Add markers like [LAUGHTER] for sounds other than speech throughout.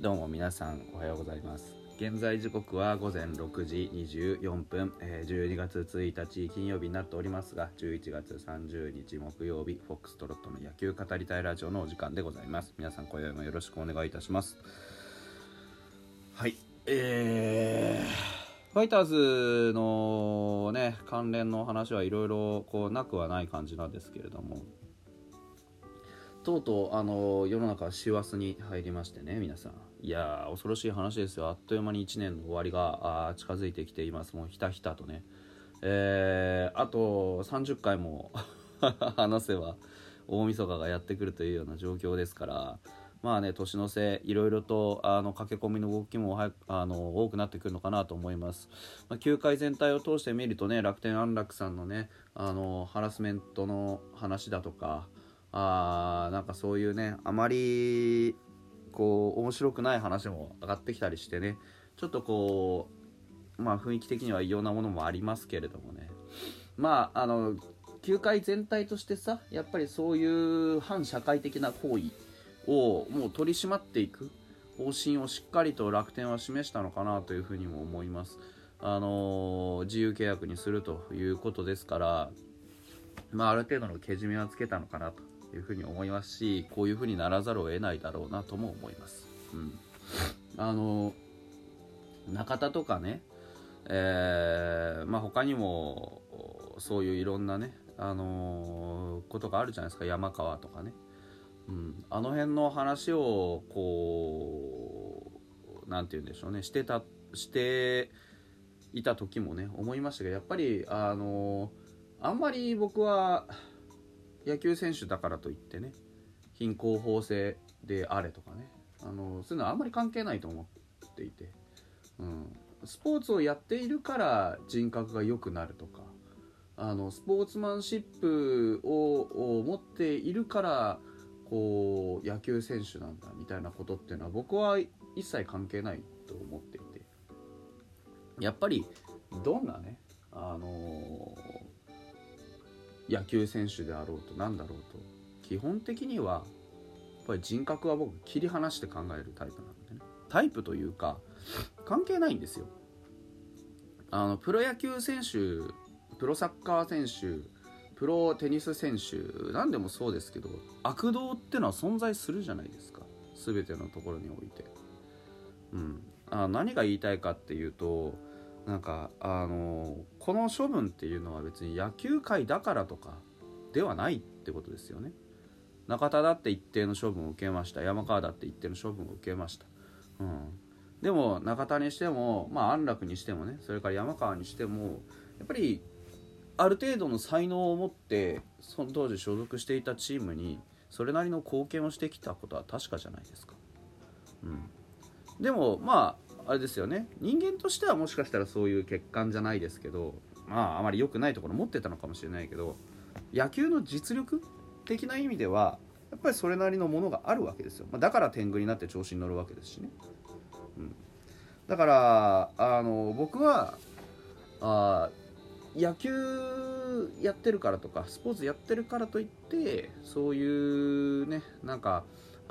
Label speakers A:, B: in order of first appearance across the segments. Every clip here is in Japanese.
A: どうも皆さんおはようございます。現在時刻は午前6時24分、えー、12月1日金曜日になっておりますが11月30日木曜日フォックストロットの野球語りたいラジオのお時間でございます。皆さん今宵もよろしくお願いいたします。はいえー、ファイターズのね関連の話はいろいろこうなくはない感じなんですけれどもとうとうあの世の中師走に入りましてね皆さん。いや恐ろしい話ですよ。あっという間に1年の終わりがあ近づいてきています。もうひたひたとね。えー、あと30回も [LAUGHS] 話せば大晦日がやってくるというような状況ですから。まあね年の瀬いろいろとあの駆け込みの動きもはあの多くなってくるのかなと思います、まあ、球界全体を通して見るとね楽天安楽さんのねあのハラスメントの話だとかあなんかそういうねあまりこう面白くない話も上がってきたりしてね。ちょっとこうまあ雰囲気的には異様なものもありますけれどもね。まああの球界全体としてさやっぱりそういう反社会的な行為をもう取り締まっていく。方針をしっかりと楽天は示したのかなというふうにも思います。あの自由契約にするということですから、まあ、ある程度のけじめはつけたのかなと。いうふうに思いますしこういうふうにならざるを得ないだろうなとも思います。うん、あの中田とかね、えーまあ、他にもそういういろんなね、あのー、ことがあるじゃないですか。山川とかね、うん、あの辺の話をこう何て言うんでしょうね。してたしていた時もね思いましたけどやっぱりあのー、あんまり僕は野球選手だからといってね貧困法制であれとかねあのそういうのはあんまり関係ないと思っていて、うん、スポーツをやっているから人格が良くなるとかあのスポーツマンシップを持っているからこう野球選手なんだみたいなことっていうのは僕は一切関係ないと思っていて。やっぱりどんなねあの野球選手であろうと何だろうと。基本的にはやっぱり人格は僕切り離して考えるタイプなんでね。タイプというか関係ないんですよ。あのプロ野球選手プロサッカー選手プロテニス選手何でもそうですけど悪道ってのは存在するじゃないですか。全てのところにおいて、うん、あ何が言いたいかっていうとなんかあのこの処分っていうのは別に野球界だからとかではないってことですよね。中田だって一定の処分を受けました。山川だって一定の処分を受けました、うん、でも中田にしてもまあ安楽にしてもねそれから山川にしてもやっぱりある程度の才能を持ってその当時所属していたチームにそれなりの貢献をしてきたことは確かじゃないですか、うん、でもまああれですよね。人間としてはもしかしたらそういう欠陥じゃないですけどまああまり良くないところ持ってたのかもしれないけど野球の実力的な意味ではやっぱりそれなりのものがあるわけですよ、まあ、だから天狗になって調子に乗るわけですしね、うん、だからあの僕はあ野球やってるからとかスポーツやってるからといってそういうねなんか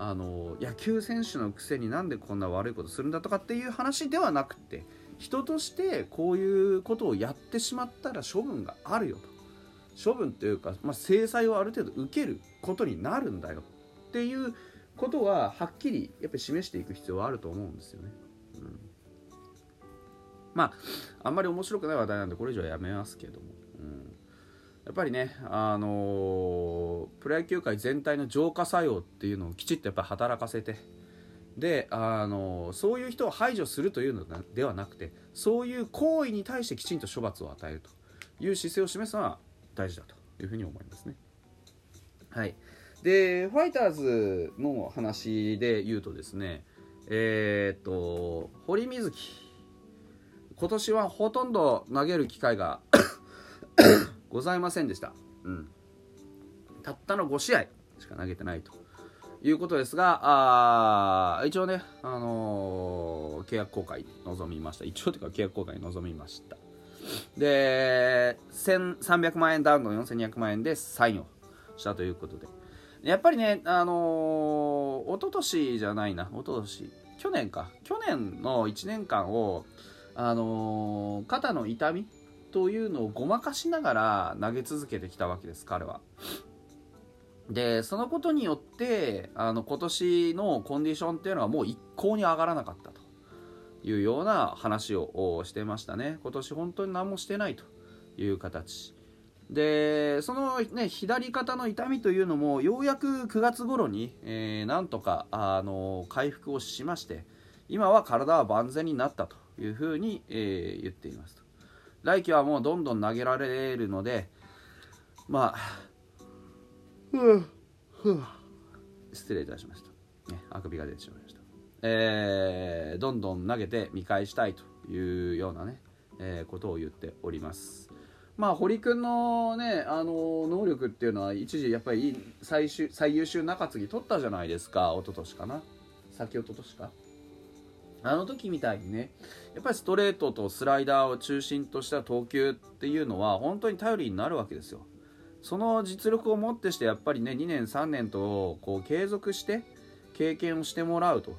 A: あの野球選手のくせになんでこんな悪いことするんだとかっていう話ではなくて人としてこういうことをやってしまったら処分があるよと処分というか、まあ、制裁をある程度受けることになるんだよっていうことははっきりやっぱり示していく必要はあると思うんですよね。うん、まああんまり面白くない話題なんでこれ以上はやめますけども。やっぱりね、あの、プロ野球界全体の浄化作用っていうのをきちっとやっぱ働かせてで、あの、そういう人を排除するというのではなくてそういう行為に対してきちんと処罰を与えるという姿勢を示すのは大事だというふうに思いますね。はい、でファイターズの話で言うとですねえー、っと堀瑞希今年はほとんど投げる機会がございませんでした。うん。たったの5試合しか投げてないということですが、あ一応ね、あのー、契約更改に臨みました。一応というか契約更改に臨みました。で、1300万円ダウンの4200万円でサインをしたということで。やっぱりね、あのー、一昨年じゃないな、一昨年去年か去年の1年間を、あのー肩の痛みというのをごまかしながら投げ続けてきたわけです彼は。でそのことによってあの今年のコンディションっていうのはもう一向に上がらなかったというような話をしてましたね。今年本当に何もしてないという形。でその、ね、左肩の痛みというのもようやく9月頃に、えー、なんとかあの回復をしまして今は体は万全になったというふうに、えー、言っていますと。来季はもうどんどん投げられるのでまあ失礼いたしました、ね、あくびが出てしまいました、えー、どんどん投げて見返したいというようなね、えー、ことを言っております。まあ堀君のねあの能力っていうのは一時やっぱり最終最優秀中継ぎ取ったじゃないですか。一昨年かな。先一昨年か。あの時みたいにねやっぱりストレートとスライダーを中心とした投球っていうのは本当に頼りになるわけですよ。その実力をもってしてやっぱりね2年3年とこう継続して経験をしてもらうと。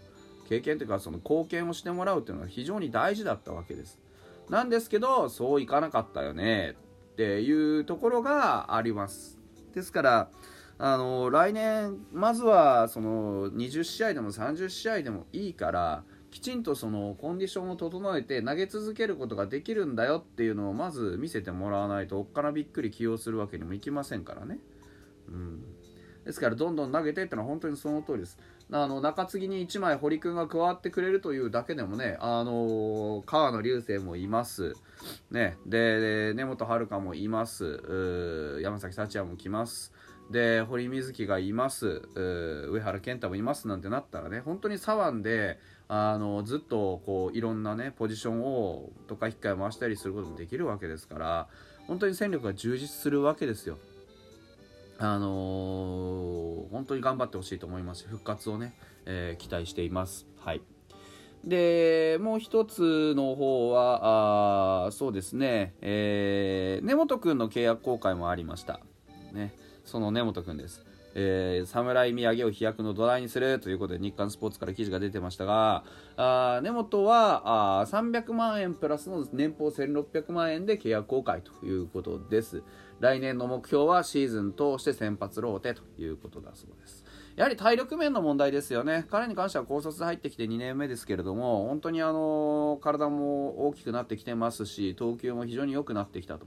A: 経験というかその貢献をしてもらうというのは非常に大事だったわけです。なんですけどそういかなかったよねっていうところがあります。ですからあの来年まずはその20試合でも30試合でもいいからきちんとそのコンディションを整えて投げ続けることができるんだよっていうのをまず見せてもらわないとおっかなびっくり起用するわけにもいきませんからね。うん、ですからどんどん投げてってのは本当にその通りです。あの中継ぎに1枚堀君が加わってくれるというだけでもね、あの川野流星もいます、ね、で根本遥もいます。山崎幸也も来ます。で堀瑞希がいます。上原健太もいますなんてなったらね本当に左腕であのずっとこういろんなねポジションをとか引っかえ回したりすることもできるわけですから本当に戦力が充実するわけですよ。あのー、本当に頑張ってほしいと思いますし復活をね、えー、期待しています。はい。でもう一つの方はあそうですね、えー、根本君の契約更改もありました、ね、その根本君です。えー、侍土産を飛躍の土台にするということで日刊スポーツから記事が出てましたがあ根本はあ300万円プラスの年俸1600万円で契約更改ということです。来年の目標はシーズン通して先発ローテということだそうです。やはり体力面の問題ですよね。彼に関しては高卒入ってきて2年目ですけれども本当にあの体も大きくなってきてますし投球も非常に良くなってきたと。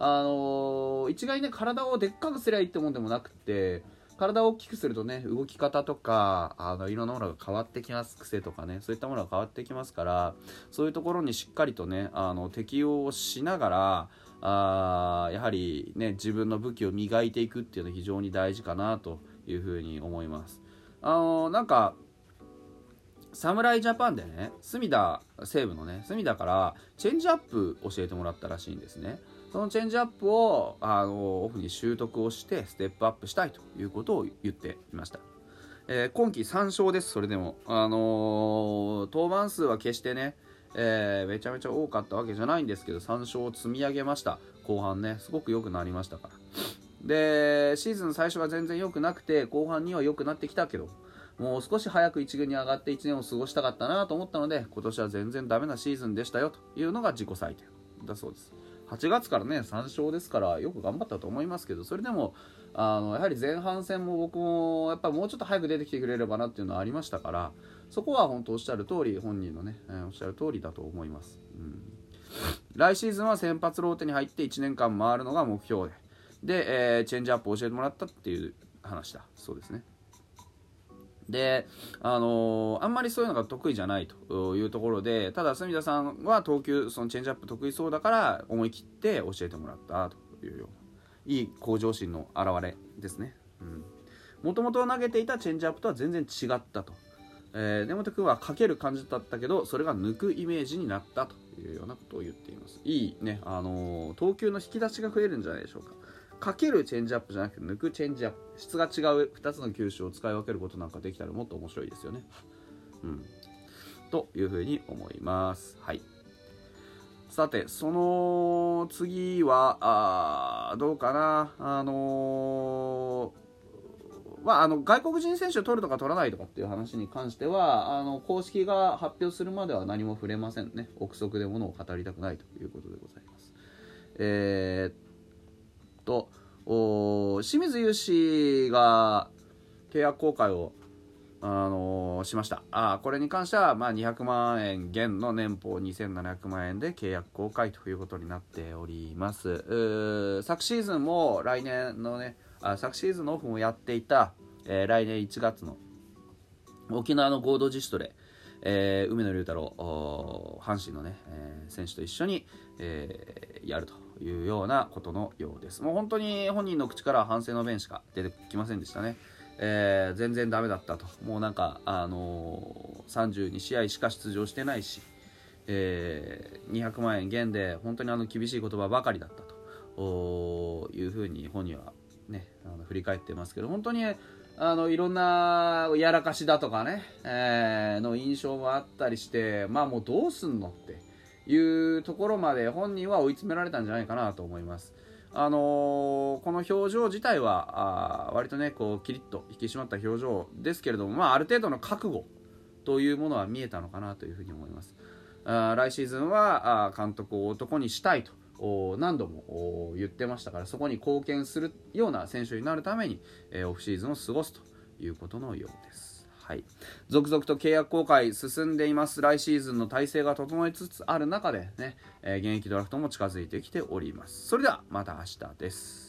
A: あの一概にね体をでっかくすりゃいいってもんでもなくて体を大きくするとね動き方とかあのいろんなものが変わってきます。癖とかねそういったものが変わってきますからそういうところにしっかりとねあの適応しながらあやはりね自分の武器を磨いていくっていうのは非常に大事かなというふうに思います。あのなんか侍ジャパンでね隅田西武のね隅田からチェンジアップ教えてもらったらしいんですね。そのチェンジアップをあのオフに習得をしてステップアップしたいということを言っていました、えー、今季3勝です。それでも、あのー、登板数は決してね、えー、めちゃめちゃ多かったわけじゃないんですけど3勝を積み上げました。後半ねすごく良くなりましたから。でシーズン最初は全然良くなくて後半には良くなってきたけどもう少し早く1軍に上がって1年を過ごしたかったなと思ったので今年は全然ダメなシーズンでしたよというのが自己採点だそうです。8月からね3勝ですからよく頑張ったと思いますけどそれでもあのやはり前半戦も僕もやっぱもうちょっと早く出てきてくれればなっていうのはありましたからそこは本当おっしゃる通り本人のね、えー、おっしゃる通りだと思います、うん、来シーズンは先発ローテに入って1年間回るのが目標でで、えー、チェンジアップを教えてもらったっていう話だ。そうですね。で、あのー、あんまりそういうのが得意じゃないというところで、ただ、住田さんは投球、そのチェンジアップ得意そうだから、思い切って教えてもらったというような、いい向上心の表れですね。もともと投げていたチェンジアップとは全然違ったと。えー、根本君はかける感じだったけど、それが抜くイメージになったというようなことを言っています。いいね、あのー、投球の引き出しが増えるんじゃないでしょうか。かけるチェンジアップじゃなくて抜くチェンジアップ質が違う2つの球種を使い分けることなんかできたらもっと面白いですよね。うん、というふうに思います。はい。さて、その次は、あどうかな、あのまあ、あの外国人選手を取るとか取らないとかっていう話に関してはあの公式が発表するまでは何も触れませんね憶測でものを語りたくないということでございますえー、っと清水雄志が契約更改をあのー、しました。あこれに関しては、まあ、200万円減の年俸2700万円で契約更改ということになっております。昨シーズンも来年のねあ昨シーズンのオフもやっていた、えー、来年1月の沖縄の合同自主トレ、えー、梅野龍太郎阪神のね、えー、選手と一緒に、えー、やると。いうようなことのようです。もう本当に本人の口から反省の弁しか出てきませんでしたね。えー、全然ダメだったと。もうなんか、あのー、32試合しか出場してないし、えー、200万円減で本当にあの厳しい言葉ばかりだったと。いうふうに本人は、ね、あの振り返ってますけど本当にあのいろんなやらかしだとかね、えー、の印象もあったりしてまあもうどうすんのっていうところまで本人は追い詰められたんじゃないかなと思います。あのー、この表情自体はあ割とねこうキリッと引き締まった表情ですけれども、まあ、ある程度の覚悟というものは見えたのかなというふうに思いますあ来シーズンはあ監督を男にしたいと何度も言ってましたからそこに貢献するような選手になるために、えー、オフシーズンを過ごすということのようですはい、続々と契約更改進んでいます。来シーズンの体制が整いつつある中でね、えー、現役ドラフトも近づいてきております。それではまた明日です。